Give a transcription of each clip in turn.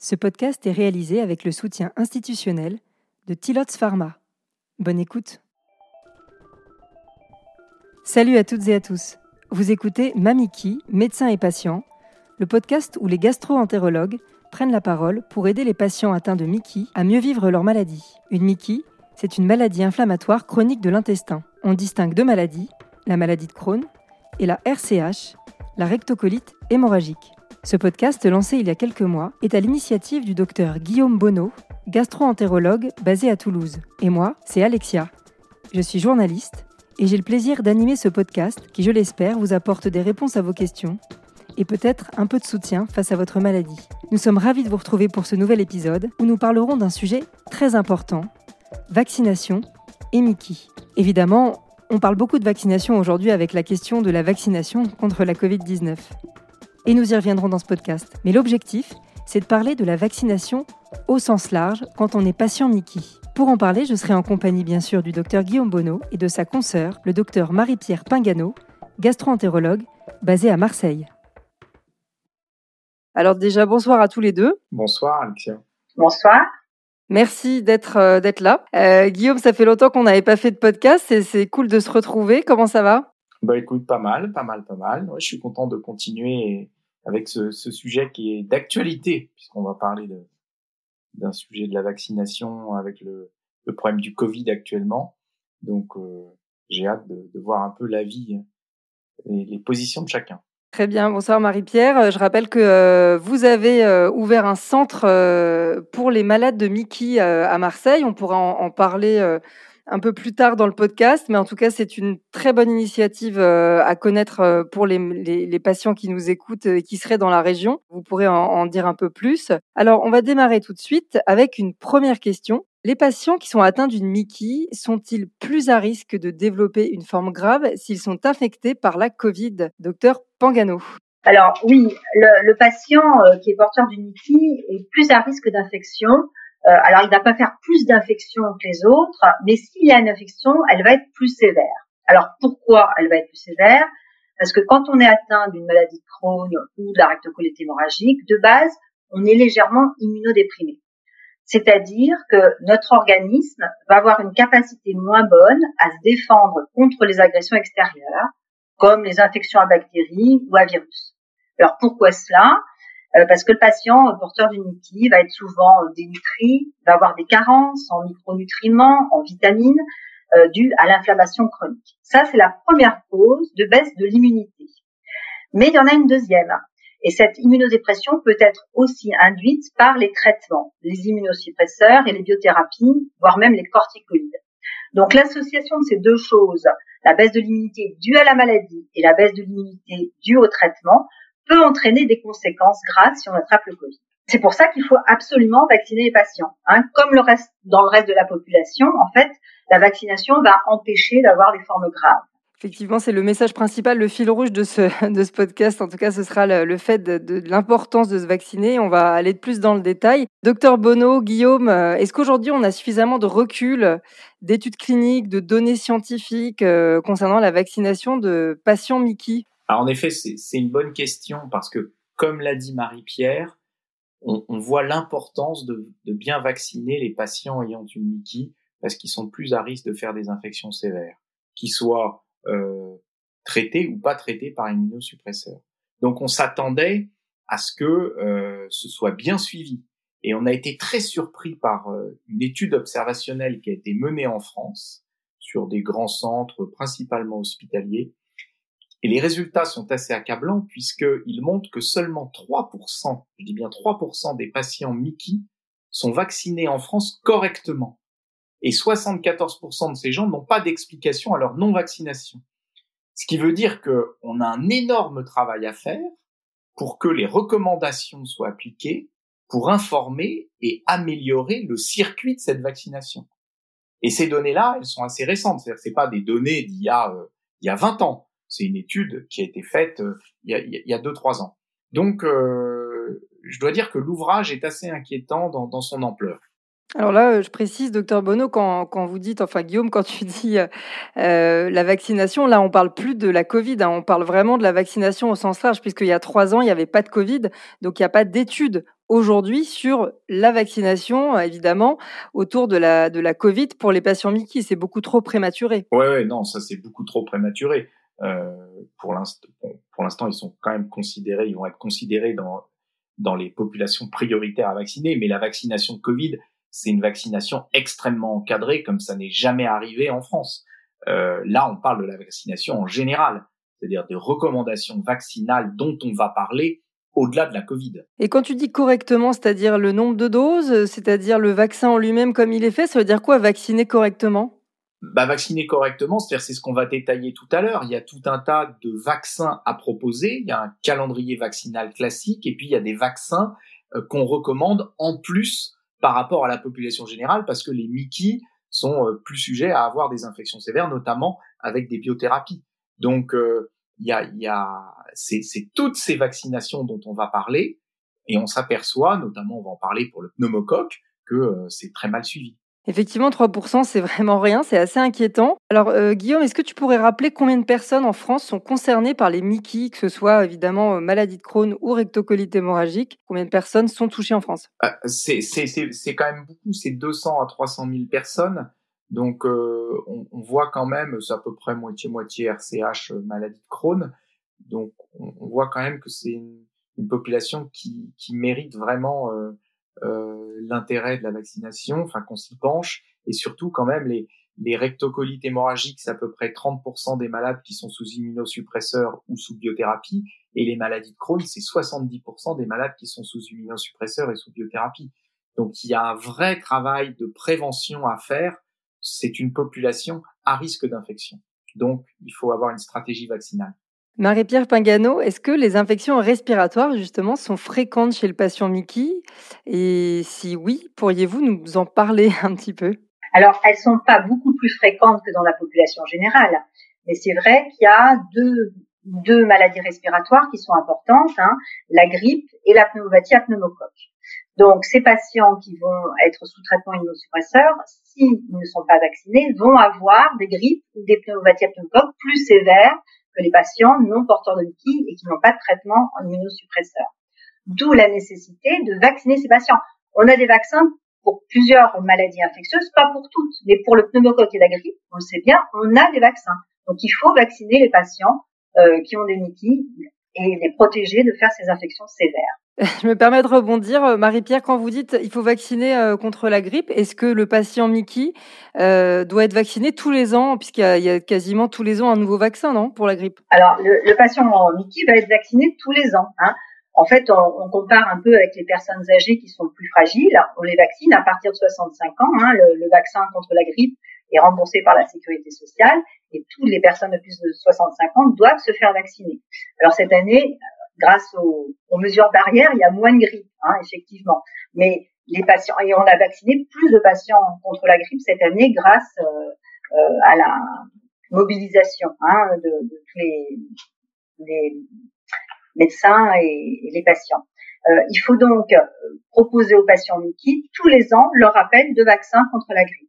Ce podcast est réalisé avec le soutien institutionnel de Tilots Pharma. Bonne écoute. Salut à toutes et à tous. Vous écoutez Mamiki, médecin et patient, le podcast où les gastro-entérologues prennent la parole pour aider les patients atteints de Miki à mieux vivre leur maladie. Une Miki, c'est une maladie inflammatoire chronique de l'intestin. On distingue deux maladies, la maladie de Crohn et la RCH, la rectocolite hémorragique. Ce podcast, lancé il y a quelques mois, est à l'initiative du docteur Guillaume Bonneau, gastro-entérologue basé à Toulouse. Et moi, c'est Alexia. Je suis journaliste et j'ai le plaisir d'animer ce podcast qui, je l'espère, vous apporte des réponses à vos questions et peut-être un peu de soutien face à votre maladie. Nous sommes ravis de vous retrouver pour ce nouvel épisode où nous parlerons d'un sujet très important, vaccination et Mickey. Évidemment, on parle beaucoup de vaccination aujourd'hui avec la question de la vaccination contre la Covid-19 et nous y reviendrons dans ce podcast. Mais l'objectif, c'est de parler de la vaccination au sens large quand on est patient Mickey. Pour en parler, je serai en compagnie bien sûr du docteur Guillaume Bonneau et de sa consoeur, le docteur Marie-Pierre Pingano, gastro-entérologue, basée à Marseille. Alors déjà, bonsoir à tous les deux. Bonsoir Alexia. Bonsoir. Merci d'être euh, d'être là. Euh, Guillaume, ça fait longtemps qu'on n'avait pas fait de podcast et c'est cool de se retrouver. Comment ça va? Bah écoute, pas mal, pas mal, pas mal. je suis content de continuer avec ce, sujet qui est d'actualité, puisqu'on va parler d'un sujet de la vaccination avec le, problème du Covid actuellement. Donc, euh, j'ai hâte de, de, voir un peu l'avis et les positions de chacun. Très bien, bonsoir Marie-Pierre. Euh, je rappelle que euh, vous avez ouvert un centre pour les malades de Mickey à Marseille. On pourra en parler un peu plus tard dans le podcast, mais en tout cas, c'est une très bonne initiative euh, à connaître euh, pour les, patients qui nous écoutent et qui seraient dans la région. Vous pourrez en, dire un peu plus. Alors, on va démarrer tout de suite avec une première question. Les patients qui sont atteints d'une Mickey sont-ils plus à risque de développer une forme grave s'ils sont infectés par la Covid? Docteur Pangano. Alors oui, le, patient euh, qui est porteur d'une Mickey est plus à risque d'infection euh, alors, il va pas faire plus d'infections que les autres, mais s'il y a une infection, elle va être plus sévère. Alors, pourquoi elle va être plus sévère? Parce que quand on est atteint d'une maladie de Crohn ou de la rectocolite hémorragique, de base, on est légèrement immunodéprimé. C'est-à-dire que notre organisme va avoir une capacité moins bonne à se défendre contre les agressions extérieures, comme les infections à bactéries ou à virus. Alors pourquoi cela? Parce que le patient porteur d'une UTI va être souvent euh, dénutri, va avoir des carences en micronutriments, en vitamines, euh, dues à l'inflammation chronique. Ça, c'est la première cause de baisse de l'immunité. Mais il y en a une deuxième. Et cette immunodépression peut être aussi induite par les traitements, les immunosuppresseurs et les biothérapies, voire même les corticoïdes. Donc l'association de ces deux choses, la baisse de l'immunité due à la maladie et la baisse de l'immunité due au traitement, peut entraîner des conséquences graves si on attrape le Covid. C'est pour ça qu'il faut absolument vacciner les patients. Hein. Comme le reste, dans le reste de la population, en fait, la vaccination va empêcher d'avoir des formes graves. Effectivement, c'est le message principal, le fil rouge de ce, de ce podcast. En tout cas, ce sera le, fait de, l'importance de se vacciner. On va aller de plus dans le détail. Docteur Bonneau, Guillaume, euh, est-ce qu'aujourd'hui on a suffisamment de recul, d'études cliniques, de données scientifiques euh, concernant la vaccination de patients Mickey? Alors en effet, c'est une bonne question parce que, comme l'a dit Marie-Pierre, on, on, voit l'importance de, de, bien vacciner les patients ayant une Mickey parce qu'ils sont plus à risque de faire des infections sévères, qu'ils soient euh, traités ou pas traités par immunosuppresseurs. Donc on s'attendait à ce que euh, ce soit bien suivi. Et on a été très surpris par euh, une étude observationnelle qui a été menée en France sur des grands centres, principalement hospitaliers, et les résultats sont assez accablants puisqu'ils montrent que seulement 3%, je dis bien 3% des patients Mickey sont vaccinés en France correctement. Et 74% de ces gens n'ont pas d'explication à leur non-vaccination. Ce qui veut dire qu'on a un énorme travail à faire pour que les recommandations soient appliquées, pour informer et améliorer le circuit de cette vaccination. Et ces données-là, elles sont assez récentes. C'est-à-dire, c'est pas des données d'il y euh, il y a 20 ans. C'est une étude qui a été faite euh, il, y a, il y a deux trois ans. Donc, euh, je dois dire que l'ouvrage est assez inquiétant dans, dans son ampleur. Alors là, euh, je précise, docteur Bonneau, quand, quand, vous dites, enfin Guillaume, quand tu dis euh, la vaccination, là, on parle plus de la Covid, hein, on parle vraiment de la vaccination au sens large, puisqu'il y a trois ans, il n'y avait pas de Covid, donc il n'y a pas d'études aujourd'hui sur la vaccination, évidemment, autour de la, de la Covid pour les patients Mickey. C'est beaucoup trop prématuré. Oui, ouais, non, ça c'est beaucoup trop prématuré. Euh, pour l'instant, ils sont quand même considérés, ils vont être considérés dans, dans les populations prioritaires à vacciner, mais la vaccination Covid, c'est une vaccination extrêmement encadrée, comme ça n'est jamais arrivé en France. Euh, là, on parle de la vaccination en général, c'est-à-dire des recommandations vaccinales dont on va parler au-delà de la Covid. Et quand tu dis correctement, c'est-à-dire le nombre de doses, c'est-à-dire le vaccin en lui-même comme il est fait, ça veut dire quoi vacciner correctement? Bah, vacciner correctement, c'est-à-dire c'est ce qu'on va détailler tout à l'heure. Il y a tout un tas de vaccins à proposer. Il y a un calendrier vaccinal classique et puis il y a des vaccins euh, qu'on recommande en plus par rapport à la population générale parce que les Mickey sont euh, plus sujets à avoir des infections sévères, notamment avec des biothérapies. Donc euh, il y a, il y a c'est, c'est toutes ces vaccinations dont on va parler et on s'aperçoit, notamment on va en parler pour le pneumocoque, que c'est très mal suivi. Effectivement, 3%, c'est vraiment rien, c'est assez inquiétant. Alors, euh, Guillaume, est-ce que tu pourrais rappeler combien de personnes en France sont concernées par les Mickey, que ce soit évidemment euh, maladie de Crohn ou rectocolite hémorragique Combien de personnes sont touchées en France? Ah, c'est, quand même beaucoup, c'est 200 à 300 000 personnes. Donc, euh, on, voit quand même, c'est à peu près moitié-moitié RCH, maladie de Crohn. Donc, on, voit quand même que c'est une, population qui, mérite vraiment l'intérêt de la vaccination, enfin qu'on s'y penche, et surtout quand même les, les rectocolites hémorragiques, c'est à peu près 30% des malades qui sont sous immunosuppresseurs ou sous biothérapie, et les maladies de Crohn, c'est 70% des malades qui sont sous immunosuppresseurs et sous biothérapie. Donc il y a un vrai travail de prévention à faire. C'est une population à risque d'infection. Donc il faut avoir une stratégie vaccinale. Marie-Pierre Pingano, est-ce que les infections respiratoires, justement, sont fréquentes chez le patient Mickey? Et si oui, pourriez-vous nous en parler un petit peu? Alors, elles sont pas beaucoup plus fréquentes que dans la population générale, mais c'est vrai qu'il y a deux, maladies respiratoires qui sont importantes, hein, la grippe et la pneumopathie à pneumocoque. Donc, ces patients qui vont être sous traitement immunosuppresseur, s'ils ne sont pas vaccinés, vont avoir des grippes ou des pneumopathies à pneumocoque plus sévères les patients non porteurs de Mickey et qui n'ont pas de traitement en immunosuppresseur. D'où la nécessité de vacciner ces patients. On a des vaccins pour plusieurs maladies infectieuses, pas pour toutes, mais pour le pneumocoque et la grippe, on le sait bien, on a des vaccins. Donc il faut vacciner les patients euh, qui ont des Mickey et les protéger de faire ces infections sévères. Je me permets de rebondir. Euh, Marie-Pierre, quand vous dites il faut vacciner euh, contre la grippe, est-ce que le patient Mickey euh, doit être vacciné tous les ans, puisqu'il y, a quasiment tous les ans un nouveau vaccin, non, pour la grippe? Alors, le, patient Mickey va être vacciné tous les ans. Hein. En fait, on, compare un peu avec les personnes âgées qui sont plus fragiles. On les vaccine à partir de 65 ans. Hein. Le, le, vaccin contre la grippe est remboursé par la sécurité sociale et toutes les personnes de plus de 65 ans doivent se faire vacciner. Alors cette année, grâce aux, mesures barrières, il y a moins de grippe, hein, effectivement. Mais les patients, et on a vacciné plus de patients contre la grippe cette année grâce euh, euh, à la mobilisation hein, de, de, tous les, les médecins et, les patients. Euh, il faut donc proposer aux patients Mickey tous les ans leur rappel de vaccin contre la grippe.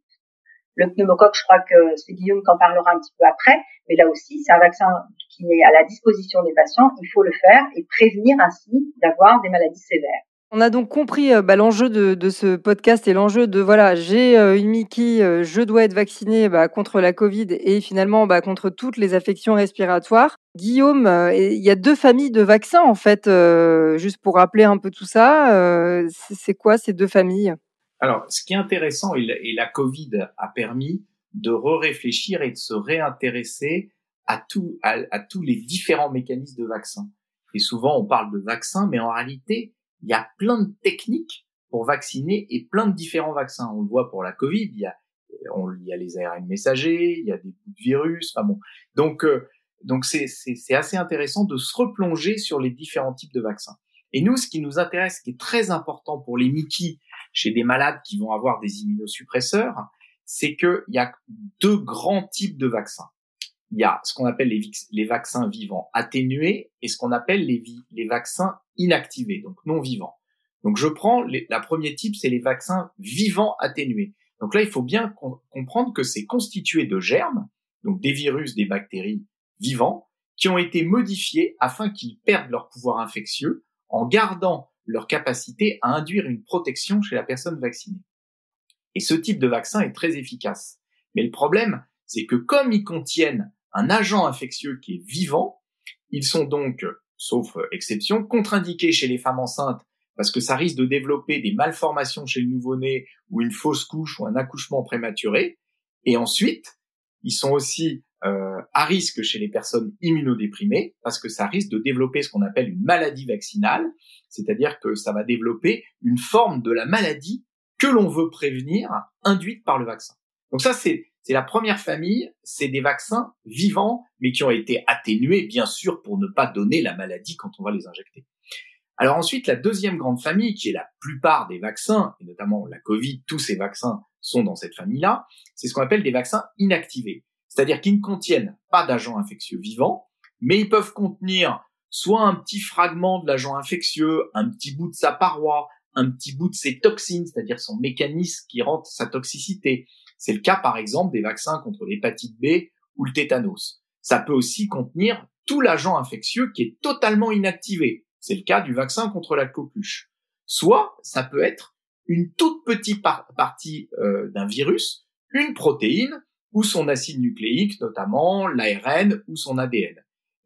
Le pneumocoque, je crois que c'est Guillaume qui en parlera un petit peu après, mais là aussi, c'est un vaccin qui est à la disposition des patients. Il faut le faire et prévenir ainsi d'avoir des maladies sévères. On a donc compris euh, bah, l'enjeu de, ce podcast et l'enjeu de voilà, j'ai euh, une Mickey, euh, je dois être vacciné bah, contre la Covid et finalement bah, contre toutes les affections respiratoires. Guillaume, il y a deux familles de vaccins en fait, juste pour rappeler un peu tout ça. c'est quoi ces deux familles? Alors, ce qui est intéressant et la, Covid a permis de re-réfléchir et de se réintéresser à, tout, à tous les différents mécanismes de vaccins. Et souvent, on parle de vaccins, mais en réalité, il y a plein de techniques pour vacciner et plein de différents vaccins. On le voit pour la Covid, il y a, il y a les ARN messagers, il y a des virus, enfin bon. Donc, euh, donc c'est assez intéressant de se replonger sur les différents types de vaccins. Et nous, ce qui nous intéresse, ce qui est très important pour les Mickey chez des malades qui vont avoir des immunosuppresseurs, c'est qu'il y a deux grands types de vaccins. Il y a ce qu'on appelle les, les, vaccins vivants atténués et ce qu'on appelle les, les vaccins inactivés, donc non vivants. Donc je prends la première type, c'est les vaccins vivants atténués. Donc là, il faut bien comprendre que c'est constitué de germes, donc des virus, des bactéries vivants, qui ont été modifiés afin qu'ils perdent leur pouvoir infectieux en gardant leur capacité à induire une protection chez la personne vaccinée. Et ce type de vaccin est très efficace. Mais le problème, c'est que comme ils contiennent un agent infectieux qui est vivant, ils sont donc, sauf exception, contre-indiqués chez les femmes enceintes parce que ça risque de développer des malformations chez le nouveau-né ou une fausse couche ou un accouchement prématuré. Et ensuite, ils sont aussi euh, à risque chez les personnes immunodéprimées parce que ça risque de développer ce qu'on appelle une maladie vaccinale, c'est-à-dire que ça va développer une forme de la maladie que l'on veut prévenir induite par le vaccin. Donc ça, c'est la première famille, c'est des vaccins vivants, mais qui ont été atténués, bien sûr, pour ne pas donner la maladie quand on va les injecter. Alors ensuite, la deuxième grande famille, qui est la plupart des vaccins, et notamment la Covid, tous ces vaccins sont dans cette famille-là, c'est ce qu'on appelle des vaccins inactivés. C'est-à-dire qu'ils ne contiennent pas d'agents infectieux vivants, mais ils peuvent contenir soit un petit fragment de l'agent infectieux, un petit bout de sa paroi, un petit bout de ses toxines, c'est-à-dire son mécanisme qui rend sa toxicité. C'est le cas par exemple des vaccins contre l'hépatite B ou le tétanos. Ça peut aussi contenir tout l'agent infectieux qui est totalement inactivé. C'est le cas du vaccin contre la coqueluche. Soit ça peut être une toute petite partie euh, d'un virus, une protéine ou son acide nucléique, notamment l'ARN ou son ADN.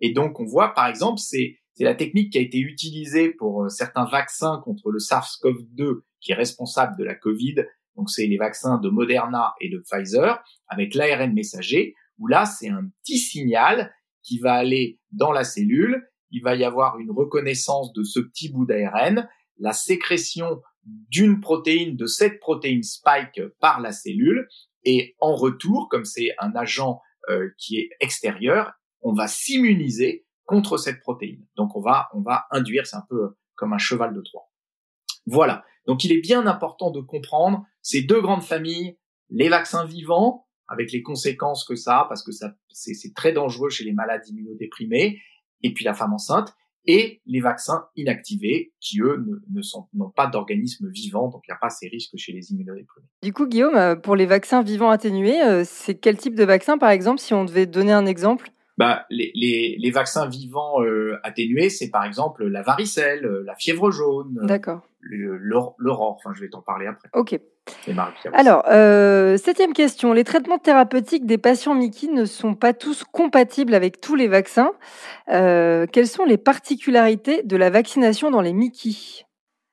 Et donc on voit par exemple, c'est la technique qui a été utilisée pour euh, certains vaccins contre le SARS-CoV-2 qui est responsable de la Covid. Donc c'est les vaccins de Moderna et de Pfizer avec l'ARN messager où là c'est un petit signal qui va aller dans la cellule il va y avoir une reconnaissance de ce petit bout d'ARN, la sécrétion d'une protéine, de cette protéine spike par la cellule, et en retour, comme c'est un agent euh, qui est extérieur, on va s'immuniser contre cette protéine. Donc on va, on va induire, c'est un peu comme un cheval de Troie. Voilà. Donc il est bien important de comprendre ces deux grandes familles, les vaccins vivants, avec les conséquences que ça parce que ça, c'est très dangereux chez les malades immunodéprimés, et puis la femme enceinte, et les vaccins inactivés qui, eux, ne, n'ont pas d'organisme vivant, donc il n'y a pas ces risques chez les immunodéprimés. Du coup, Guillaume, euh, pour les vaccins vivants atténués, euh, c'est quel type de vaccin, par exemple, si on devait donner un exemple bah, les, les, les vaccins vivants euh, atténués, c'est par exemple la varicelle, la fièvre jaune, D'accord. l'aurore, enfin je vais t'en parler après. Ok. Alors, euh, septième question. Les traitements thérapeutiques des patients Mickey ne sont pas tous compatibles avec tous les vaccins. Euh, quelles sont les particularités de la vaccination dans les Mickey?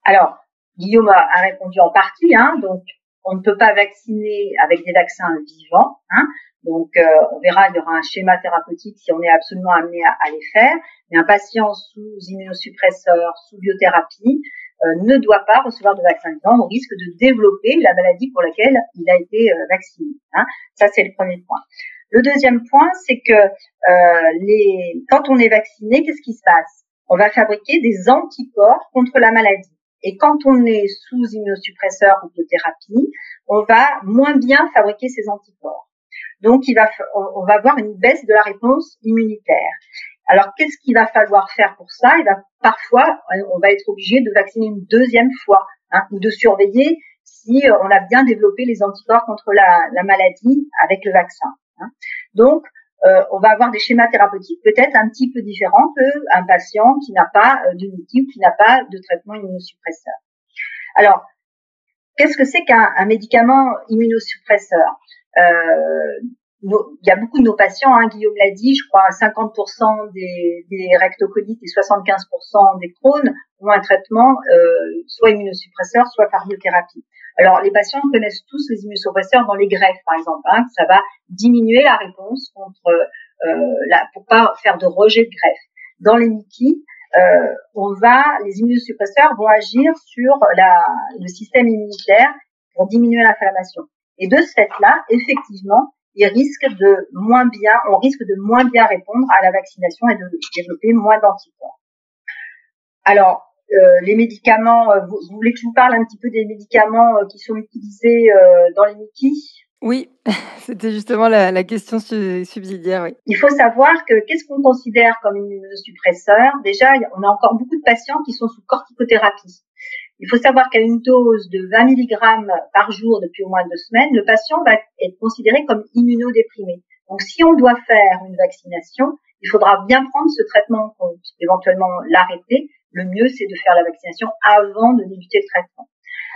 Alors, Guillaume a, répondu en partie. Hein, donc, on ne peut pas vacciner avec des vaccins vivants. Hein, donc, euh, on verra, il y aura un schéma thérapeutique si on est absolument amené à, à les faire. Mais un patient sous immunosuppresseur, sous biothérapie, euh, ne doit pas recevoir de vaccin vivant au risque de développer la maladie pour laquelle il a été euh, vacciné. Hein. Ça, c'est le premier point. Le deuxième point, c'est que quand on est vacciné, qu'est-ce qui se passe? On va fabriquer des anticorps contre la maladie. Et quand on est sous immunosuppresseur ou de thérapie, on va moins bien fabriquer ces anticorps. Donc, il va, on va avoir une baisse de la réponse immunitaire. Alors, qu'est-ce qu'il va falloir faire pour ça? Il va parfois, on va être obligé de vacciner une deuxième fois hein, ou de surveiller si euh, on a bien développé les anticorps contre la, maladie avec le vaccin. Hein. Donc, euh, on va avoir des schémas thérapeutiques peut-être un petit peu différents qu'un patient qui n'a pas euh, de ou qui n'a pas de traitement immunosuppresseur. Alors, qu'est-ce que c'est qu'un médicament immunosuppresseur? Il y a beaucoup de nos patients, hein, Guillaume l'a dit, je crois 50% des, des rectocolites et 75% des Crohn ont un traitement euh, soit immunosuppresseur, soit par biothérapie. Alors les patients connaissent tous les immunosuppresseurs dans les greffes, par exemple. Hein, ça va diminuer la réponse contre euh, la, pour pas faire de rejet de greffe. Dans les Mickey, euh, on va, les immunosuppresseurs vont agir sur la, le système immunitaire pour diminuer l'inflammation. Et de ce fait-là, effectivement, il risque de moins bien, on risque de moins bien répondre à la vaccination et de développer moins d'anticorps. Alors, euh, les médicaments, euh, vous, voulez que je vous parle un petit peu des médicaments euh, qui sont utilisés dans les Mickey Oui, c'était justement la, question subsidiaire. Oui. Il faut savoir que qu'est-ce qu'on considère comme immunosuppresseur Déjà, on a encore beaucoup de patients qui sont sous corticothérapie. Il faut savoir qu'à une dose de 20 mg par jour depuis au moins deux semaines, le patient va être considéré comme immunodéprimé. Donc si on doit faire une vaccination, il faudra bien prendre ce traitement en compte, éventuellement l'arrêter. Le mieux, c'est de faire la vaccination avant de débuter le traitement.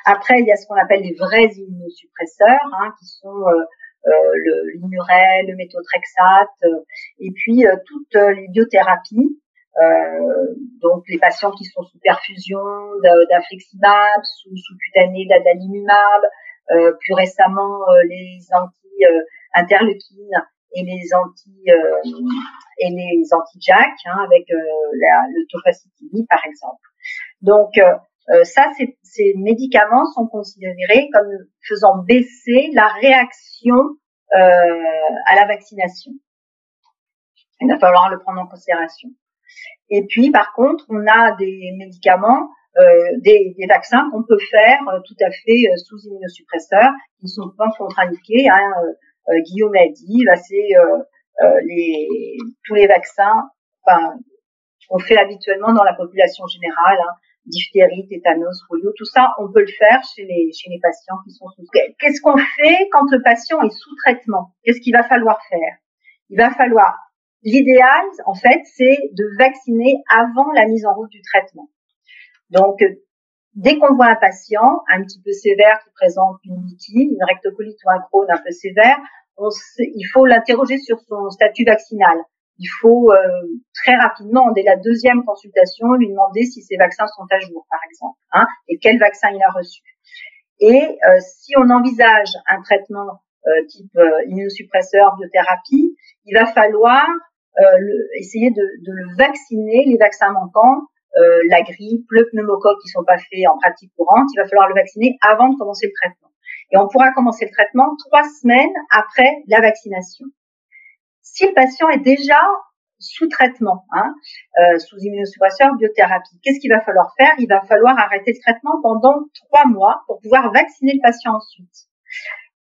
Après, il y a ce qu'on appelle les vrais immunosuppresseurs, hein, qui sont euh, euh, le méthotrexate, euh, et puis toutes les biothérapies. Donc les patients qui sont sous perfusion d'infliximab, sous, sous cutané d'adalimumab, plus récemment les anti-interleukines et les anti et les anti-JAK hein, avec la, le tofacitinib par exemple. Donc euh, ça, ces, médicaments sont considérés comme faisant baisser la réaction euh, à la vaccination. Il va falloir le prendre en considération. Et puis, par contre, on a des médicaments, euh, des, des, vaccins qu'on peut faire euh, tout à fait euh, sous immunosuppresseurs, qui ne sont pas contre-indiqués. Hein. Guillaume a dit, bah, c'est les, tous les vaccins, qu'on fait habituellement dans la population générale, hein, diphtérie, tétanos, polio, tout ça, on peut le faire chez les, chez les patients qui sont sous. Qu'est-ce qu'on fait quand le patient est sous traitement? Qu'est-ce qu'il va falloir faire? Il va falloir, l'idéal, en fait, c'est de vacciner avant la mise en route du traitement. Donc, dès qu'on voit un patient un petit peu sévère qui présente une mythie, une rectocolite ou un Crohn un peu sévère, il faut l'interroger sur son statut vaccinal il faut euh, très rapidement, dès la deuxième consultation, lui demander si ses vaccins sont à jour, par exemple, hein, et quel vaccin il a reçu. Et euh, si on envisage un traitement euh, type immunosuppresseur, biothérapie, il va falloir essayer de, de, le vacciner, les vaccins manquants, la grippe, le pneumocoque qui sont pas faits en pratique courante, il va falloir le vacciner avant de commencer le traitement. Et on pourra commencer le traitement trois semaines après la vaccination si le patient est déjà sous traitement, hein, euh, sous immunosuppresseur, biothérapie, qu'est-ce qu'il va falloir faire? Il va falloir arrêter le traitement pendant trois mois pour pouvoir vacciner le patient ensuite.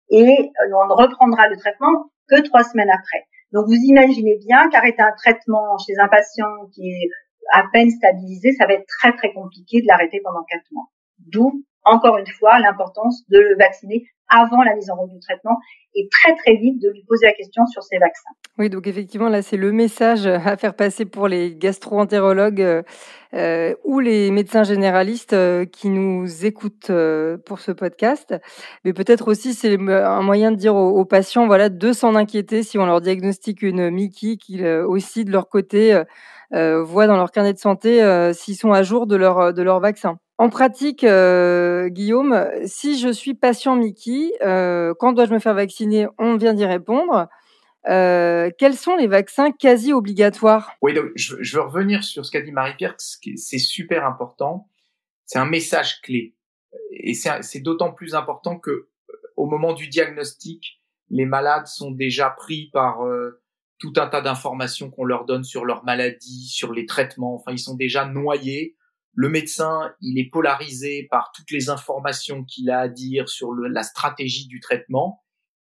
Et euh, on ne reprendra le traitement que trois semaines après. Donc vous imaginez bien qu'arrêter un traitement chez un patient qui est à peine stabilisé, ça va être très très compliqué de l'arrêter pendant quatre mois. D'où encore une fois l'importance de le vacciner avant la mise en route du traitement et très très vite de lui poser la question sur ses vaccins. Oui, donc effectivement, là, c'est le message à faire passer pour les gastro-entérologues euh, euh ou les médecins généralistes euh, qui nous écoutent pour ce podcast. Mais peut-être aussi, c'est un moyen de dire aux, patients, voilà, de s'en inquiéter si on leur diagnostique une Mickey, qu'ils aussi, de leur côté, voient dans leur carnet de santé s'ils sont à jour de leur, de leur vaccin. En pratique, euh, Guillaume, si je suis patient Mickey, euh, quand dois-je me faire vacciner? On vient d'y répondre. Euh, quels sont les vaccins quasi obligatoires? Oui, donc je, veux revenir sur ce qu'a dit Marie-Pierre, c'est super important. C'est un message clé. Et c'est d'autant plus important que au moment du diagnostic, les malades sont déjà pris par tout un tas d'informations qu'on leur donne sur leur maladie, sur les traitements. Enfin, ils sont déjà noyés le médecin, il est polarisé par toutes les informations qu'il a à dire sur la stratégie du traitement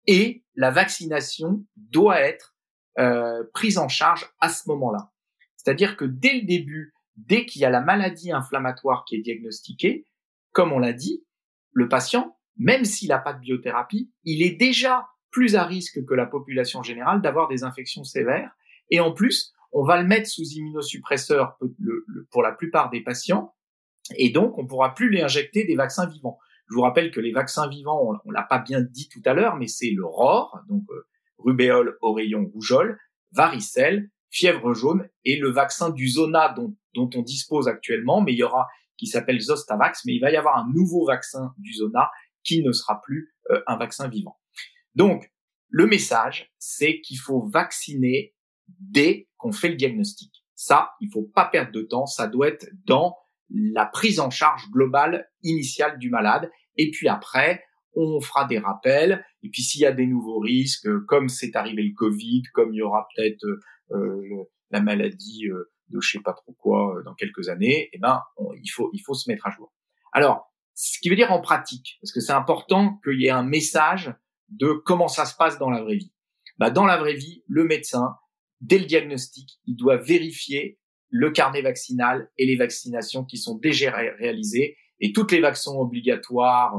et la vaccination doit être euh, prise en charge à ce moment-là. C'est-à-dire que dès le début, dès qu'il y a la maladie inflammatoire qui est diagnostiquée, comme on l'a dit, le patient, même s'il n'a pas de biothérapie, il est déjà plus à risque que la population générale d'avoir des infections sévères. Et en plus, on va le mettre sous immunosuppresseur pour la plupart des patients, et donc on pourra plus les injecter des vaccins vivants. Je vous rappelle que les vaccins vivants, on, l'a pas bien dit tout à l'heure, mais c'est le ROR, donc euh, rubéole, oreillon, rougeole, varicelle, fièvre jaune et le vaccin du Zona dont, on dispose actuellement, mais il y aura qui s'appelle Zostavax, mais il va y avoir un nouveau vaccin du Zona qui ne sera plus euh, un vaccin vivant. Donc, le message, c'est qu'il faut vacciner dès qu'on fait le diagnostic. Ça, il faut pas perdre de temps, ça doit être dans la prise en charge globale initiale du malade. Et puis après, on fera des rappels. Et puis s'il y a des nouveaux risques, comme c'est arrivé le Covid, comme il y aura peut-être euh, la maladie euh, de je sais pas trop quoi euh, dans quelques années, eh ben il faut il faut se mettre à jour. Alors, ce qui veut dire en pratique, parce que c'est important qu'il y ait un message de comment ça se passe dans la vraie vie. Bah, dans la vraie vie, le médecin, dès le diagnostic, il doit vérifier le carnet vaccinal et les vaccinations qui sont déjà réalisées et toutes les vaccins obligatoires,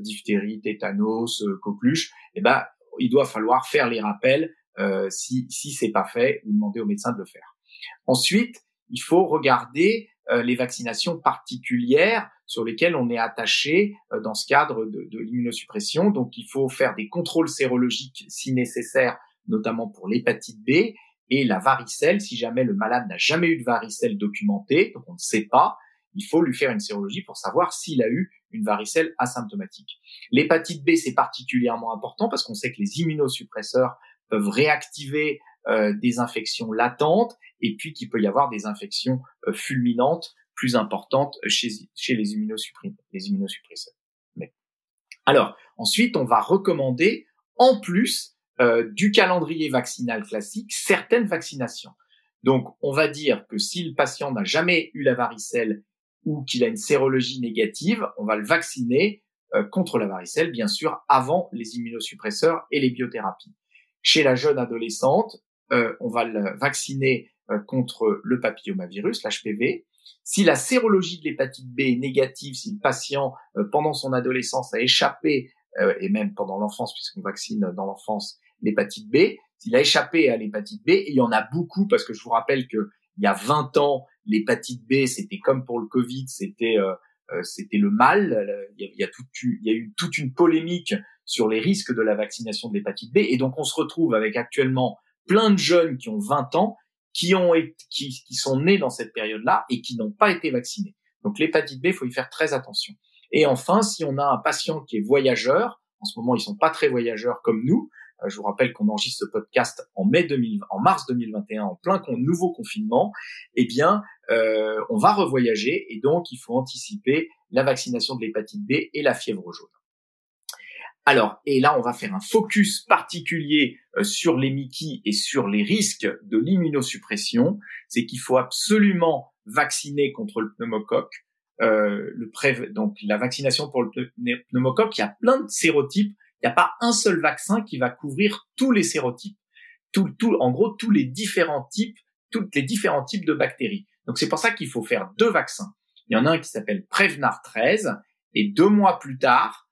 diphtérie, tétanos, coqueluche, eh ben, il doit falloir faire les rappels si si c'est pas fait ou demander au médecin de le faire. Ensuite, il faut regarder les vaccinations particulières sur lesquelles on est attaché dans ce cadre de, de l'immunosuppression. Donc, il faut faire des contrôles sérologiques si nécessaire, notamment pour l'hépatite B et la varicelle. Si jamais le malade n'a jamais eu de varicelle documentée, donc on ne sait pas, il faut lui faire une sérologie pour savoir s'il a eu une varicelle asymptomatique. L'hépatite B, c'est particulièrement important parce qu'on sait que les immunosuppresseurs peuvent réactiver euh, des infections latentes et puis qu'il peut y avoir des infections euh, fulminantes plus importantes chez, chez les, les immunosuppresseurs. Mais. Alors, ensuite, on va recommander, en plus euh, du calendrier vaccinal classique, certaines vaccinations. Donc, on va dire que si le patient n'a jamais eu la varicelle ou qu'il a une sérologie négative, on va le vacciner euh, contre la varicelle, bien sûr, avant les immunosuppresseurs et les biothérapies. Chez la jeune adolescente, euh, on va le vacciner euh, contre le papillomavirus, l'HPV. Si la sérologie de l'hépatite B est négative, si le patient, pendant son adolescence, a échappé, et même pendant l'enfance, puisqu'on vaccine dans l'enfance l'hépatite B, s'il a échappé à l'hépatite B, il y en a beaucoup, parce que je vous rappelle que il y a 20 ans, l'hépatite B, c'était comme pour le Covid, c'était euh, euh, c'était le mal. Il y, a, il y a eu toute une polémique sur les risques de la vaccination de l'hépatite B, et donc on se retrouve avec actuellement plein de jeunes qui ont 20 ans, qui ont qui, qui sont nés dans cette période-là et qui n'ont pas été vaccinés. Donc l'hépatite B, il faut y faire très attention. Et enfin, si on a un patient qui est voyageur, en ce moment ils sont pas très voyageurs comme nous, euh, je vous rappelle qu'on enregistre ce podcast en mai 2000, en mars 2021, en plein nouveau confinement. Eh bien, euh, on va revoyager et donc il faut anticiper la vaccination de l'hépatite B et la fièvre jaune. Alors, et là, on va faire un focus particulier euh, sur les Mickey et sur les risques de l'immunosuppression. C'est qu'il faut absolument vacciner contre le pneumocoque. Euh, le donc la vaccination pour le pneumocoque, il y a plein de sérotypes il n'y a pas un seul vaccin qui va couvrir tous les sérotypes. Tout, tout, en gros, tous les différents types, tous les différents types de bactéries. Donc c'est pour ça qu'il faut faire deux vaccins. Il y en a un qui s'appelle Prevnar 13 et deux mois plus tard,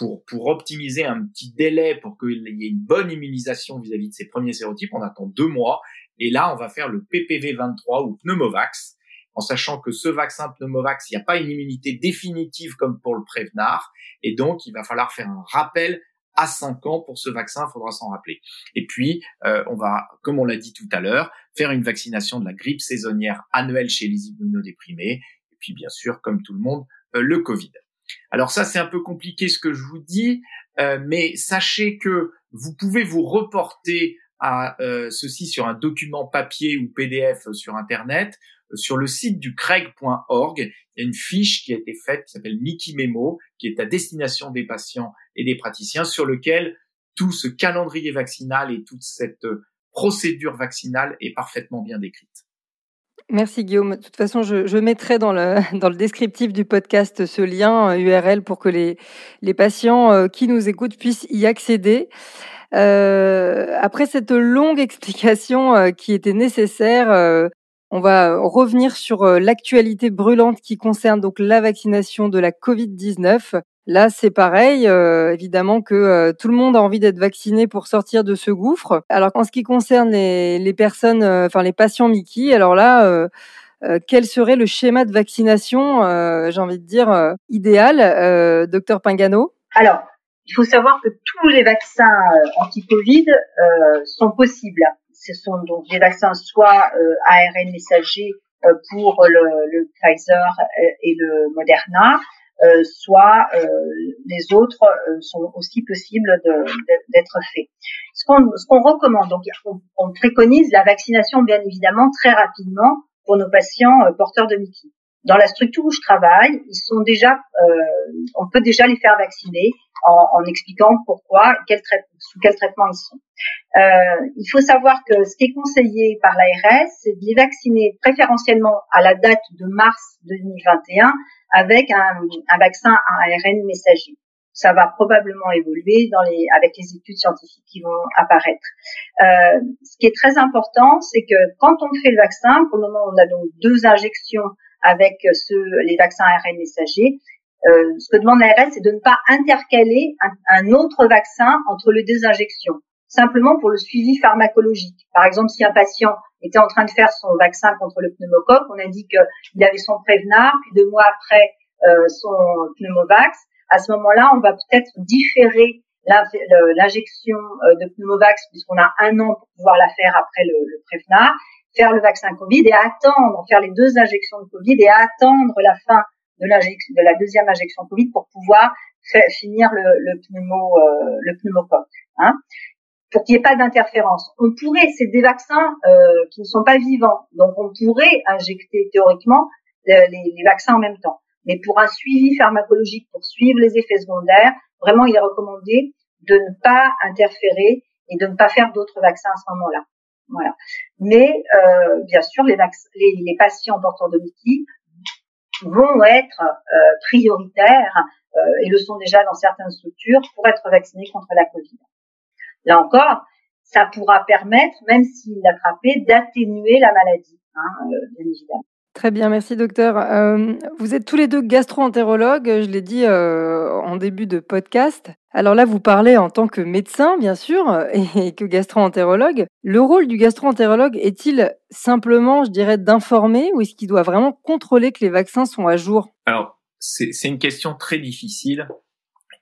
pour, pour optimiser un petit délai pour qu'il y ait une bonne immunisation vis-à-vis de ces premiers sérotypes, on attend deux mois. Et là, on va faire le PPV 23 ou Pneumovax, en sachant que ce vaccin Pneumovax, il n'y a pas une immunité définitive comme pour le Prevnar, et donc il va falloir faire un rappel à 5 ans pour ce vaccin, il faudra s'en rappeler. Et puis, euh, on va, comme on l'a dit tout à l'heure, faire une vaccination de la grippe saisonnière annuelle chez les immunodéprimés, et puis bien sûr, comme tout le monde, euh, le Covid. Alors ça, c'est un peu compliqué ce que je vous dis, euh, mais sachez que vous pouvez vous reporter à ceci sur un document papier ou PDF sur Internet sur le site du craig.org, il y a une fiche qui a été faite qui s'appelle Mickey Memo, qui est à destination des patients et des praticiens, sur lequel tout ce calendrier vaccinal et toute cette euh, procédure vaccinale est parfaitement bien décrite. Merci Guillaume. De toute façon, je, mettrai dans le, dans le descriptif du podcast ce lien URL euh, pour que les, les patients euh, qui nous écoutent puissent y accéder. après cette longue explication qui était nécessaire, on va revenir sur euh, l'actualité brûlante qui concerne donc la vaccination de la Covid-19. Là, c'est pareil, euh, évidemment que euh, tout le monde a envie d'être vacciné pour sortir de ce gouffre. Alors, en ce qui concerne les, personnes, enfin les patients Mickey, alors là, quel serait le schéma de vaccination, j'ai envie de dire, idéal, docteur Pingano? Alors, il faut savoir que tous les vaccins anti-Covid sont possibles ce sont donc des vaccins soit euh, ARN messager euh, pour le, le, Pfizer euh, et le Moderna, soit les autres sont aussi possibles d'être faits. Ce qu'on qu'on recommande, donc on, on, préconise la vaccination bien évidemment très rapidement pour nos patients porteurs de Mickey. Dans la structure où je travaille, ils sont déjà, on peut déjà les faire vacciner en, en expliquant pourquoi, quel sous quel traitement ils sont. Euh, il faut savoir que ce qui est conseillé par l'ARS, c'est de les vacciner préférentiellement à la date de mars 2021 avec un, un vaccin à ARN messager. Ça va probablement évoluer dans les, avec les études scientifiques qui vont apparaître. Euh, ce qui est très important, c'est que quand on fait le vaccin, pour le moment, on a donc deux injections avec ceux, les vaccins ARN messagers. Euh, ce que demande l'ARS, c'est de ne pas intercaler un, autre vaccin entre les deux injections, simplement pour le suivi pharmacologique. Par exemple, si un patient était en train de faire son vaccin contre le pneumocoque, on a dit qu'il avait son Prévenard, puis deux mois après euh, son pneumovax. À ce moment-là, on va peut-être différer l'injection euh, de pneumovax puisqu'on a un an pour pouvoir la faire après le, le Prévenard, faire le vaccin Covid et attendre, faire les deux injections de Covid et attendre la fin de, de la deuxième injection Covid pour pouvoir finir le, pneumo, euh, le pneumocoque. Hein pour qu'il n'y ait pas d'interférence. On pourrait, c'est des vaccins euh, qui ne sont pas vivants, donc on pourrait injecter théoriquement les, les, vaccins en même temps. Mais pour un suivi pharmacologique, pour suivre les effets secondaires, vraiment, il est recommandé de ne pas interférer et de ne pas faire d'autres vaccins à ce moment-là. Voilà. Mais euh, bien sûr, les, les, les, patients porteurs de Mickey vont être euh, prioritaires euh, et le sont déjà dans certaines structures pour être vaccinés contre la Covid. Là encore, ça pourra permettre, même s'il l'attrapait, d'atténuer la maladie, hein, euh, bien évidemment. Très bien, merci docteur. Euh, vous êtes tous les deux gastro-entérologues, je l'ai dit euh, en début de podcast. Alors là, vous parlez en tant que médecin, bien sûr, et que gastro-entérologue. Le rôle du gastro-entérologue est-il simplement, je dirais, d'informer ou est-ce qu'il doit vraiment contrôler que les vaccins sont à jour? Alors, c'est une question très difficile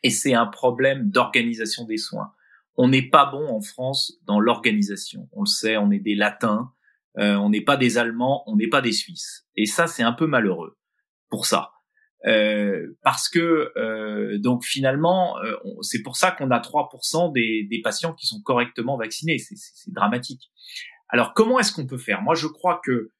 et c'est un problème d'organisation des soins. On n'est pas bon en France dans l'organisation. On le sait, on est des latins euh, on n'est pas des Allemands, on n'est pas des Suisses. Et ça, c'est un peu malheureux pour ça. Euh, parce que euh, donc finalement, c'est pour ça qu'on a 3% des, des, patients qui sont correctement vaccinés. C'est dramatique. Alors comment est-ce qu'on peut faire? Moi, je crois que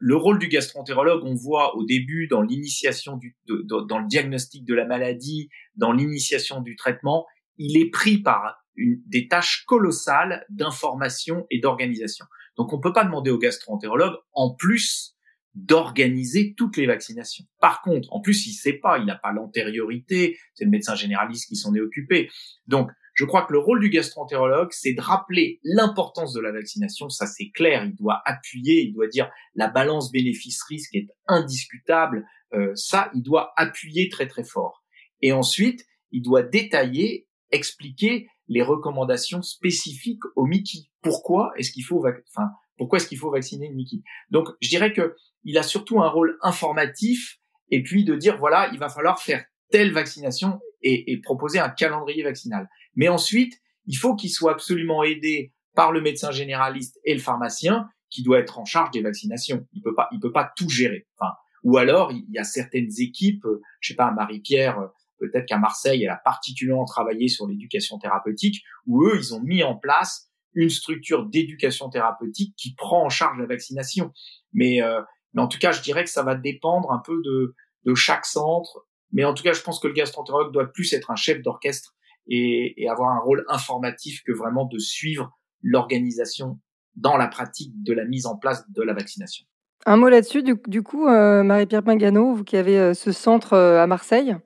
le rôle du gastroentérologue, on voit au début dans l'initiation du, dans le diagnostic de la maladie, dans l'initiation du traitement, il est pris par une, des tâches colossales d'information et d'organisation. Donc on peut pas demander au gastro-entérologue en plus d'organiser toutes les vaccinations. Par contre, en plus, il sait pas, il n'a pas l'antériorité, c'est le médecin généraliste qui s'en est occupé. Donc, je crois que le rôle du gastro-entérologue, c'est de rappeler l'importance de la vaccination, ça c'est clair, il doit appuyer, il doit dire la balance bénéfice-risque est indiscutable, euh, ça, il doit appuyer très très fort. Et ensuite, il doit détailler, expliquer les recommandations spécifiques au Mickey. Pourquoi est-ce qu'il faut, enfin, pourquoi est-ce qu'il faut vacciner le Mickey? Donc, je dirais que il a surtout un rôle informatif et puis de dire voilà, il va falloir faire telle vaccination et, et proposer un calendrier vaccinal. Mais ensuite, il faut qu'il soit absolument aidé par le médecin généraliste et le pharmacien qui doit être en charge des vaccinations. Il peut pas, il peut pas tout gérer. Enfin, ou alors il y a certaines équipes, je sais pas, Marie-Pierre Peut-être qu'à Marseille, elle a particulièrement travaillé sur l'éducation thérapeutique, où eux, ils ont mis en place une structure d'éducation thérapeutique qui prend en charge la vaccination. Mais, euh, mais en tout cas, je dirais que ça va dépendre un peu de, de chaque centre. Mais en tout cas, je pense que le gastroentérologue doit plus être un chef d'orchestre et, et avoir un rôle informatif que vraiment de suivre l'organisation dans la pratique de la mise en place de la vaccination. Un mot là-dessus, du, du, coup, euh, Marie-Pierre Pingano, vous qui avez euh, ce centre euh, à Marseille,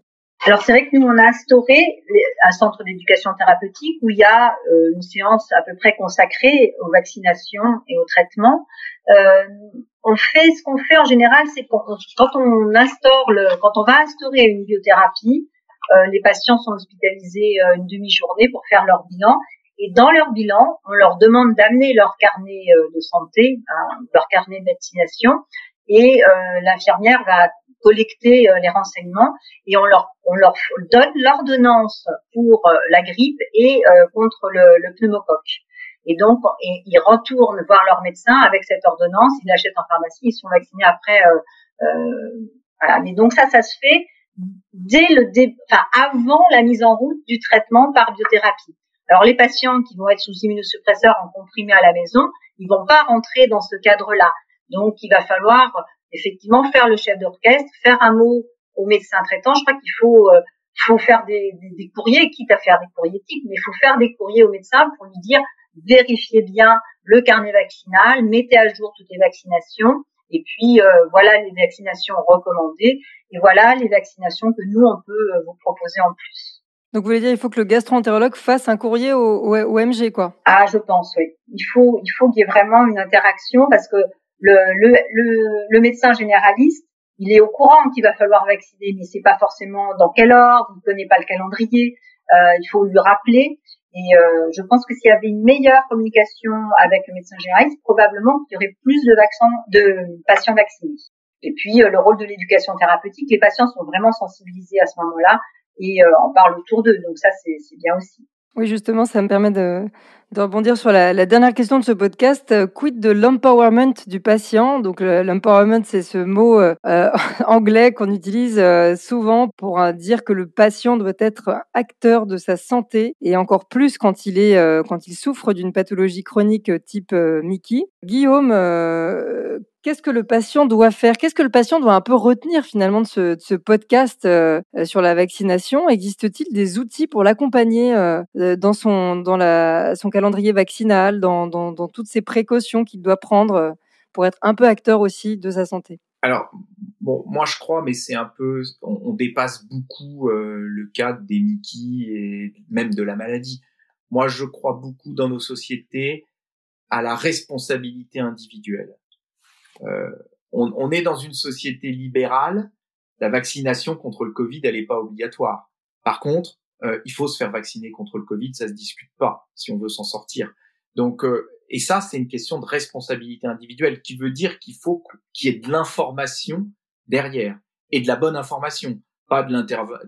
alors c'est vrai que nous on a instauré un centre d'éducation thérapeutique où il y a euh, une séance à peu près consacrée aux vaccinations et aux traitements. Euh, on fait ce qu'on fait en général, c'est quand, quand on instaure le, quand on va instaurer une biothérapie, euh, les patients sont hospitalisés euh, une demi-journée pour faire leur bilan. Et dans leur bilan, on leur demande d'amener leur carnet euh, de santé, hein, leur carnet de vaccination, et l'infirmière va collecter euh, les renseignements et on leur, on leur donne l'ordonnance pour euh, la grippe et euh, contre le, le, pneumocoque. Et donc, ils retournent voir leur médecin avec cette ordonnance, ils l'achètent en pharmacie, ils sont vaccinés après. voilà. Mais donc ça, ça se fait dès le dé... enfin, avant la mise en route du traitement par biothérapie. Alors les patients qui vont être sous immunosuppresseurs en comprimé à la maison, ils vont pas rentrer dans ce cadre-là. Donc il va falloir effectivement faire le chef d'orchestre, faire un mot au médecin traitant. Je crois qu'il faut euh, faut faire des, des, des, courriers, quitte à faire des courriers types, mais il faut faire des courriers au médecin pour lui dire vérifiez bien le carnet vaccinal, mettez à jour toutes les vaccinations, et puis euh, voilà les vaccinations recommandées, et voilà les vaccinations que nous on peut euh, vous proposer en plus. Donc vous voulez dire il faut que le gastro-entérologue fasse un courrier au, au, au MG quoi? Ah je pense oui. Il faut il faut qu'il y ait vraiment une interaction parce que le, le, le, le, médecin généraliste, il est au courant qu'il va falloir vacciner, mais c'est pas forcément dans quel ordre, il ne connaît pas le calendrier. Euh, il faut lui rappeler. Et euh, je pense que s'il y avait une meilleure communication avec le médecin généraliste, probablement qu'il y aurait plus de vaccins, de patients vaccinés. Et puis euh, le rôle de l'éducation thérapeutique, les patients sont vraiment sensibilisés à ce moment-là et euh, en parlent autour d'eux. Donc ça, c'est bien aussi. Oui, justement, ça me permet de, de rebondir sur la, la, dernière question de ce podcast. Euh, quid de l'empowerment du patient? Donc, l'empowerment, c'est ce mot euh, anglais qu'on utilise euh, souvent pour dire que le patient doit être acteur de sa santé et encore plus quand il est quand il souffre d'une pathologie chronique type Mickey. Guillaume, qu'est-ce que le patient doit faire? Qu'est-ce que le patient doit un peu retenir finalement de ce, podcast euh, sur la vaccination? Existe-t-il des outils pour l'accompagner euh, dans son calendrier vaccinal, dans, toutes ces précautions qu'il doit prendre euh, pour être un peu acteur aussi de sa santé? Alors, moi je crois, mais c'est un peu, on, on dépasse beaucoup le cadre des Mickey et même de la maladie. Moi, je crois beaucoup dans nos sociétés à la responsabilité individuelle. Euh, on, on, est dans une société libérale. La vaccination contre le Covid, elle n'est pas obligatoire. Par contre, euh, il faut se faire vacciner contre le Covid, ça se discute pas si on veut s'en sortir. Donc, euh, et ça, c'est une question de responsabilité individuelle, qui veut dire qu'il faut qu'il y ait de l'information derrière et de la bonne information, pas de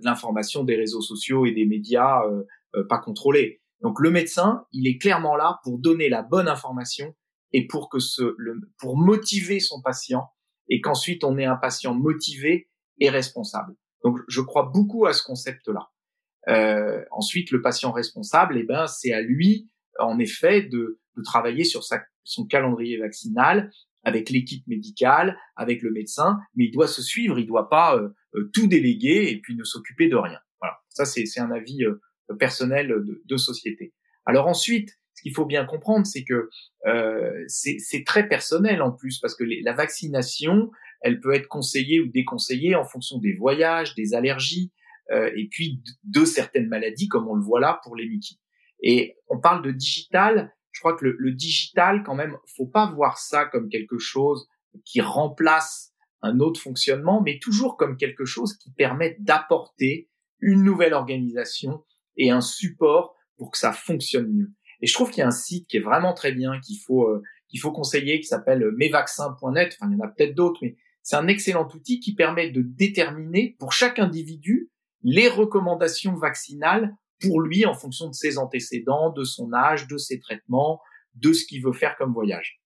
l'information des réseaux sociaux et des médias euh, pas contrôlés. Donc, le médecin, il est clairement là pour donner la bonne information et pour que ce, le, pour motiver son patient et qu'ensuite on ait un patient motivé et responsable. Donc je crois beaucoup à ce concept-là. Euh, ensuite, le patient responsable, eh ben c'est à lui, en effet, de, de travailler sur sa, son calendrier vaccinal avec l'équipe médicale, avec le médecin, mais il doit se suivre, il doit pas euh, euh, tout déléguer et puis ne s'occuper de rien. Voilà, ça c'est un avis euh, personnel de, de société. Alors ensuite, ce qu'il faut bien comprendre, c'est que euh, c'est très personnel en plus, parce que la vaccination, elle peut être conseillée ou déconseillée en fonction des voyages, des allergies, euh, et puis de, certaines maladies, comme on le voit là pour les Mickey. Et on parle de digital. Je crois que le, le digital, quand même, faut pas voir ça comme quelque chose qui remplace un autre fonctionnement, mais toujours comme quelque chose qui permet d'apporter une nouvelle organisation et un support pour que ça fonctionne mieux. Et je trouve qu'il y a un site qui est vraiment très bien, qu'il faut euh, qu'il faut conseiller, qui s'appelle mesvaccins.net. Enfin, il y en a peut-être d'autres, mais c'est un excellent outil qui permet de déterminer pour chaque individu les recommandations vaccinales pour lui en fonction de ses antécédents, de son âge, de ses traitements, de ce qu'il veut faire comme voyage.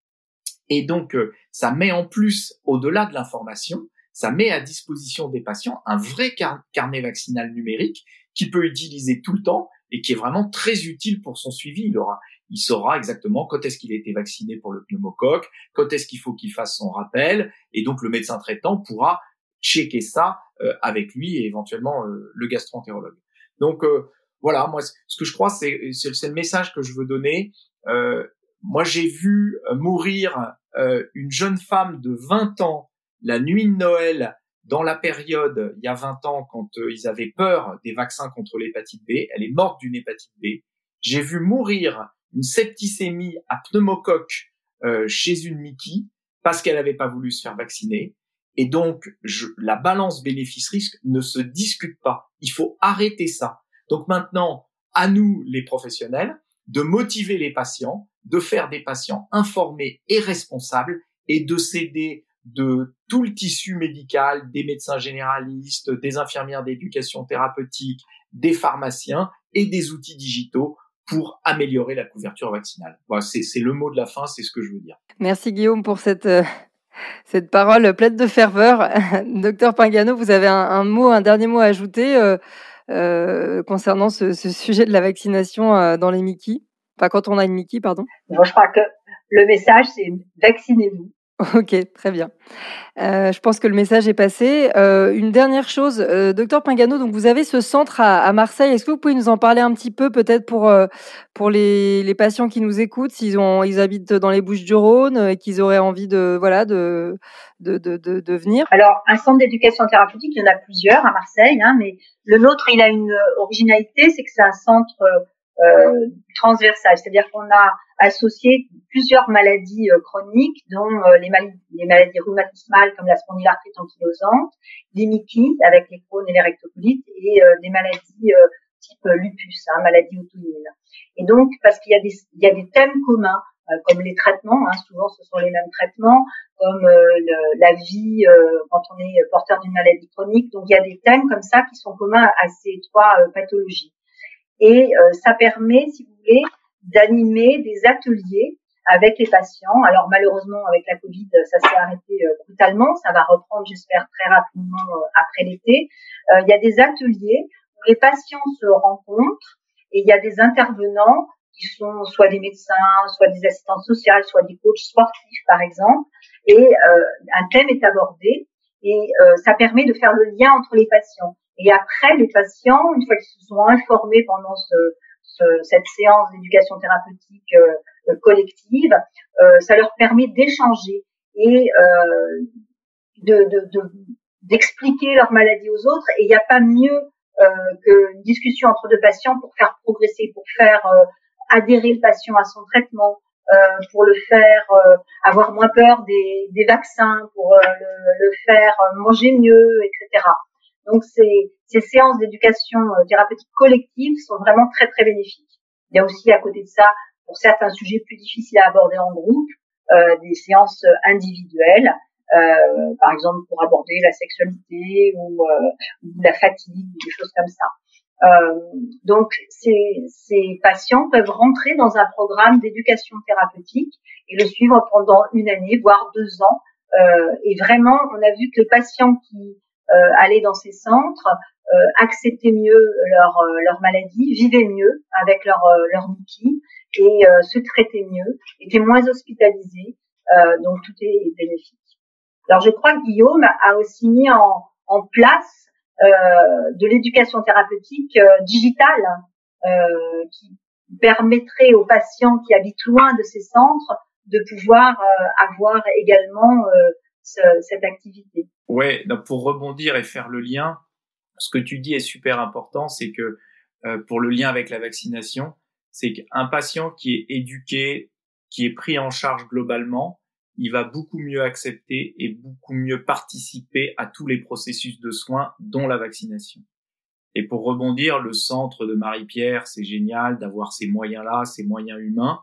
Et donc, euh, ça met en plus, au-delà de l'information, ça met à disposition des patients un vrai carnet vaccinal numérique qui peut utiliser tout le temps et qui est vraiment très utile pour son suivi. Il aura, il saura exactement quand est-ce qu'il a été vacciné pour le pneumocoque, quand est-ce qu'il faut qu'il fasse son rappel, et donc le médecin traitant pourra checker ça euh, avec lui et éventuellement euh, le gastroentérologue. Donc euh, voilà, moi ce que je crois c'est c'est le message que je veux donner. moi j'ai vu mourir une jeune femme de 20 ans la nuit de Noël dans la période, il y a 20 ans, quand euh, ils avaient peur des vaccins contre l'hépatite B, elle est morte d'une hépatite B. J'ai vu mourir une septicémie à pneumocoque euh, chez une Mickey parce qu'elle n'avait pas voulu se faire vacciner. Et donc, je, la balance bénéfice-risque ne se discute pas. Il faut arrêter ça. Donc maintenant, à nous, les professionnels, de motiver les patients, de faire des patients informés et responsables et de s'aider de tout le tissu médical, des médecins généralistes, des infirmières d'éducation thérapeutique, des pharmaciens et des outils digitaux pour améliorer la couverture vaccinale. Voilà, c'est le mot de la fin, c'est ce que je veux dire. Merci Guillaume pour cette, euh, cette parole pleine de ferveur. Docteur Pingano, vous avez un, mot, un dernier mot à ajouter euh, euh, concernant ce, ce, sujet de la vaccination dans les Mickey Enfin, quand on a une Mickey, pardon? Moi, je crois que le message, c'est vaccinez-vous. Ok, très bien. Euh, je pense que le message est passé. Euh, une dernière chose, euh, docteur Pingano, donc vous avez ce centre à, Marseille. Est-ce que vous pouvez nous en parler un petit peu, peut-être pour pour les, patients qui nous écoutent, s'ils ils habitent dans les Bouches-du-Rhône et qu'ils auraient envie de venir? Alors, un centre d'éducation thérapeutique, il y en a plusieurs à Marseille, hein, mais le nôtre, il a une originalité, c'est que c'est un centre euh, transversale, c'est-à-dire qu'on a associé plusieurs maladies euh, chroniques, dont euh, les, maladies, les maladies rhumatismales comme la spondylarthrite ankylosante, les myquites avec les Crohn et les rectocolites, et des maladies type lupus, hein, maladie auto-immune. Et donc, parce qu'il y a des, y a des thèmes communs, comme les traitements, hein, souvent ce sont les mêmes traitements, comme la vie quand on est porteur d'une maladie chronique. Donc, il y a des thèmes comme ça qui sont communs à ces trois pathologies. Et euh, ça permet, si vous voulez, d'animer des ateliers avec les patients. Alors malheureusement, avec la Covid, ça s'est arrêté euh, brutalement. Ça va reprendre, j'espère, très rapidement euh, après l'été. il y a des ateliers où les patients se rencontrent et il y a des intervenants qui sont soit des médecins, soit des assistantes sociales, soit des coachs sportifs, par exemple. Et un thème est abordé et ça permet de faire le lien entre les patients. Et après, les patients, une fois qu'ils se sont informés pendant ce, ce, cette séance d'éducation thérapeutique euh, collective, euh, ça leur permet d'échanger et euh, d'expliquer de, leur maladie aux autres. Et il n'y a pas mieux euh, qu'une discussion entre deux patients pour faire progresser, pour faire euh, adhérer le patient à son traitement, euh, pour le faire avoir moins peur des, des vaccins, pour le, le, faire manger mieux, etc. Donc ces, ces séances d'éducation euh, thérapeutique collective sont vraiment très très bénéfiques. Il y a aussi à côté de ça, pour certains sujets plus difficiles à aborder en groupe, euh, des séances individuelles, euh, par exemple pour aborder la sexualité ou, euh, ou la fatigue, des choses comme ça. Euh, donc ces, ces patients peuvent rentrer dans un programme d'éducation thérapeutique et le suivre pendant une année, voire deux ans. Euh, et vraiment, on a vu que les patients qui euh, aller dans ces centres, euh, accepter mieux leur, euh, leur maladie, vivaient mieux avec leur, leur Mickey et se traiter mieux, étaient moins hospitalisés. donc tout est bénéfique. Alors je crois que Guillaume a aussi mis en, en place euh, de l'éducation thérapeutique euh, digitale euh, qui permettrait aux patients qui habitent loin de ces centres de pouvoir avoir également cette activité. Ouais, pour rebondir et faire le lien, ce que tu dis est super important, c'est que euh, pour le lien avec la vaccination, c'est qu'un patient qui est éduqué, qui est pris en charge globalement, il va beaucoup mieux accepter et beaucoup mieux participer à tous les processus de soins, dont la vaccination. Et pour rebondir, le centre de Marie-Pierre, c'est génial d'avoir ces moyens-là, ces moyens humains,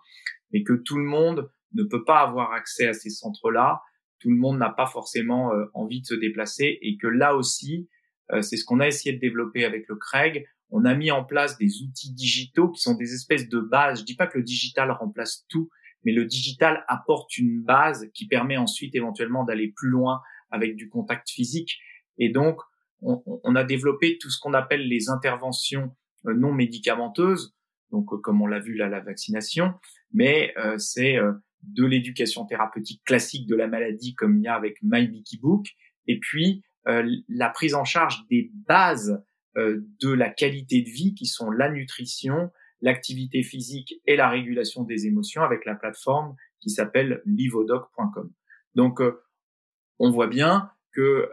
mais que tout le monde ne peut pas avoir accès à ces centres-là tout le monde n'a pas forcément euh, envie de se déplacer et que là aussi, euh, c'est ce qu'on a essayé de développer avec le Craig. On a mis en place des outils digitaux qui sont des espèces de bases. Je dis pas que le digital remplace tout, mais le digital apporte une base qui permet ensuite éventuellement d'aller plus loin avec du contact physique. Et donc, on, on a développé tout ce qu'on appelle les interventions euh, non médicamenteuses, donc comme on l'a vu là, la vaccination, mais c'est de l'éducation thérapeutique classique de la maladie comme il y a avec MyBikiBook, et puis euh, la prise en charge des bases euh, de la qualité de vie qui sont la nutrition, l'activité physique et la régulation des émotions avec la plateforme qui s'appelle livodoc.com. Donc euh, on voit bien que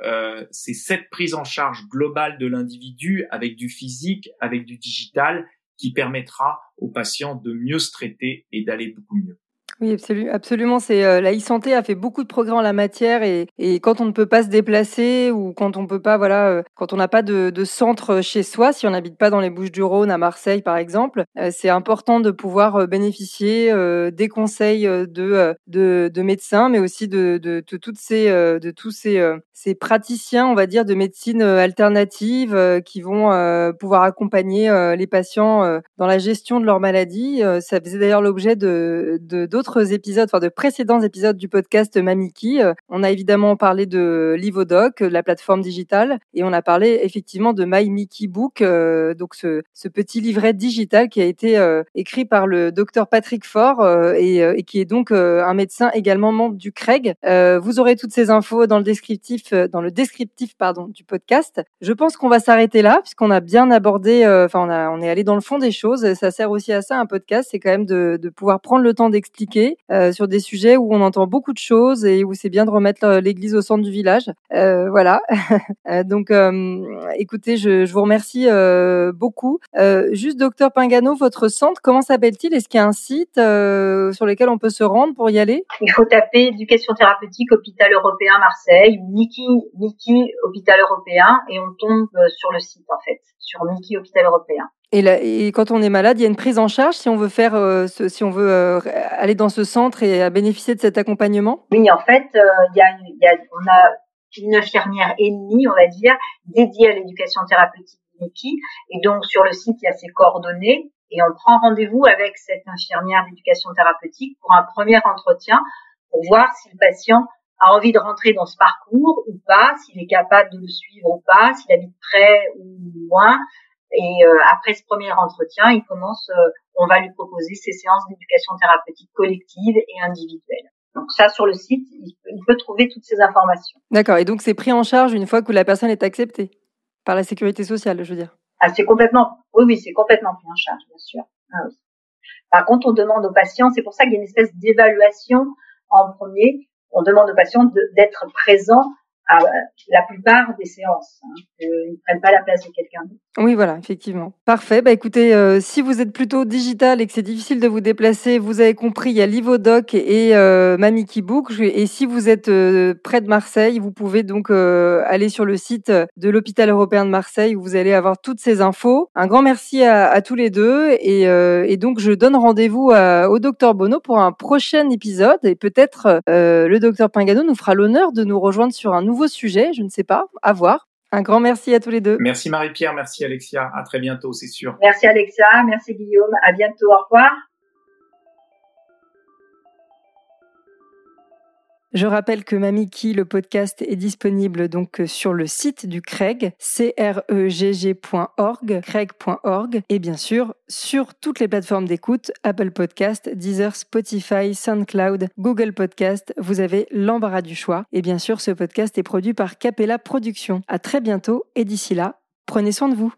c'est cette prise en charge globale de l'individu avec du physique, avec du digital qui permettra aux patients de mieux se traiter et d'aller beaucoup mieux. Oui, absolument. C'est euh, la e-santé a fait beaucoup de progrès en la matière et, et, quand on ne peut pas se déplacer ou quand on peut pas, voilà, euh, quand on n'a pas de, de, centre chez soi, si on n'habite pas dans les Bouches-du-Rhône, à Marseille par exemple, euh, c'est important de pouvoir bénéficier des conseils de, de, de, médecins, mais aussi de, de, de toutes ces, de tous ces, ces praticiens, on va dire, de médecine alternative qui vont pouvoir accompagner les patients dans la gestion de leur maladie. ça faisait d'ailleurs l'objet de d'autres épisodes, enfin de précédents épisodes du podcast Mamiki. Euh, on a évidemment parlé de Livodoc, la plateforme digitale, et on a parlé effectivement de My euh, donc ce, petit livret digital qui a été euh, écrit par le docteur Patrick Faure et, qui est donc un médecin également membre du CREG. vous aurez toutes ces infos dans le descriptif, dans le descriptif pardon du podcast. Je pense qu'on va s'arrêter là puisqu'on a bien abordé, enfin on, est allé dans le fond des choses. Ça sert aussi à ça un podcast, c'est quand même de pouvoir prendre le temps d'expliquer communiquer sur des sujets où on entend beaucoup de choses et où c'est bien de remettre l'église au centre du village. voilà. donc, écoutez, je, je, vous remercie beaucoup. juste, docteur Pingano, votre centre, comment s'appelle-t-il? Est-ce qu'il y a un site sur lequel on peut se rendre pour y aller? Il faut taper éducation thérapeutique hôpital européen Marseille ou Niki, Niki hôpital européen et on tombe sur le site en fait, sur Niki hôpital européen. Et, et, quand on est malade, il y a une prise en charge si on veut faire, euh, si on veut euh, aller dans ce centre et bénéficier de cet accompagnement? Oui, en fait, euh, y, a, y a, on a une infirmière ennemie, on va dire, dédiée à l'éducation thérapeutique Niki. Et donc sur le site, il y a ses coordonnées et on prend rendez-vous avec cette infirmière d'éducation thérapeutique pour un premier entretien pour voir si le patient a envie de rentrer dans ce parcours ou pas, s'il est capable de le suivre ou pas, s'il habite près ou loin. Et euh, après ce premier entretien, il commence, euh, on va lui proposer ces séances d'éducation thérapeutique collective et individuelle. Donc ça, sur le site, il peut, trouver toutes ces informations. D'accord. Et donc c'est pris en charge une fois que la personne est acceptée par la sécurité sociale, je veux dire. Ah, c'est complètement, oui, oui, c'est complètement pris en charge, bien sûr. Ah, oui. Par contre, on demande aux patients, c'est pour ça qu'il y a une espèce d'évaluation en premier. On demande aux patients d'être présents à la plupart des séances. Hein. Ils ne prennent pas la place de quelqu'un d'autre. Oui, voilà, effectivement. Parfait. Bah, écoutez, euh, si vous êtes plutôt digital et que c'est difficile de vous déplacer, vous avez compris, il y a Livodoc et euh, Book. Et si vous êtes euh, près de Marseille, vous pouvez donc euh, aller sur le site de l'hôpital européen de Marseille où vous allez avoir toutes ces infos. Un grand merci à, à tous les deux. Et, et donc, je donne rendez-vous au docteur Bono pour un prochain épisode. Et peut-être le docteur Pingano nous fera l'honneur de nous rejoindre sur un nouveau sujet. Je ne sais pas. À voir. Un grand merci à tous les deux. Merci Marie-Pierre, merci Alexia. À très bientôt, c'est sûr. Merci Alexia, merci Guillaume. À bientôt. Au revoir. Je rappelle que Mamiki, le podcast, est disponible donc sur le site du Craig, cregg.org, craig.org, et bien sûr sur toutes les plateformes d'écoute, Apple Podcast, Deezer, Spotify, SoundCloud, Google Podcast. Vous avez l'embarras du choix. Et bien sûr, ce podcast est produit par Capella Productions. À très bientôt et d'ici là, prenez soin de vous.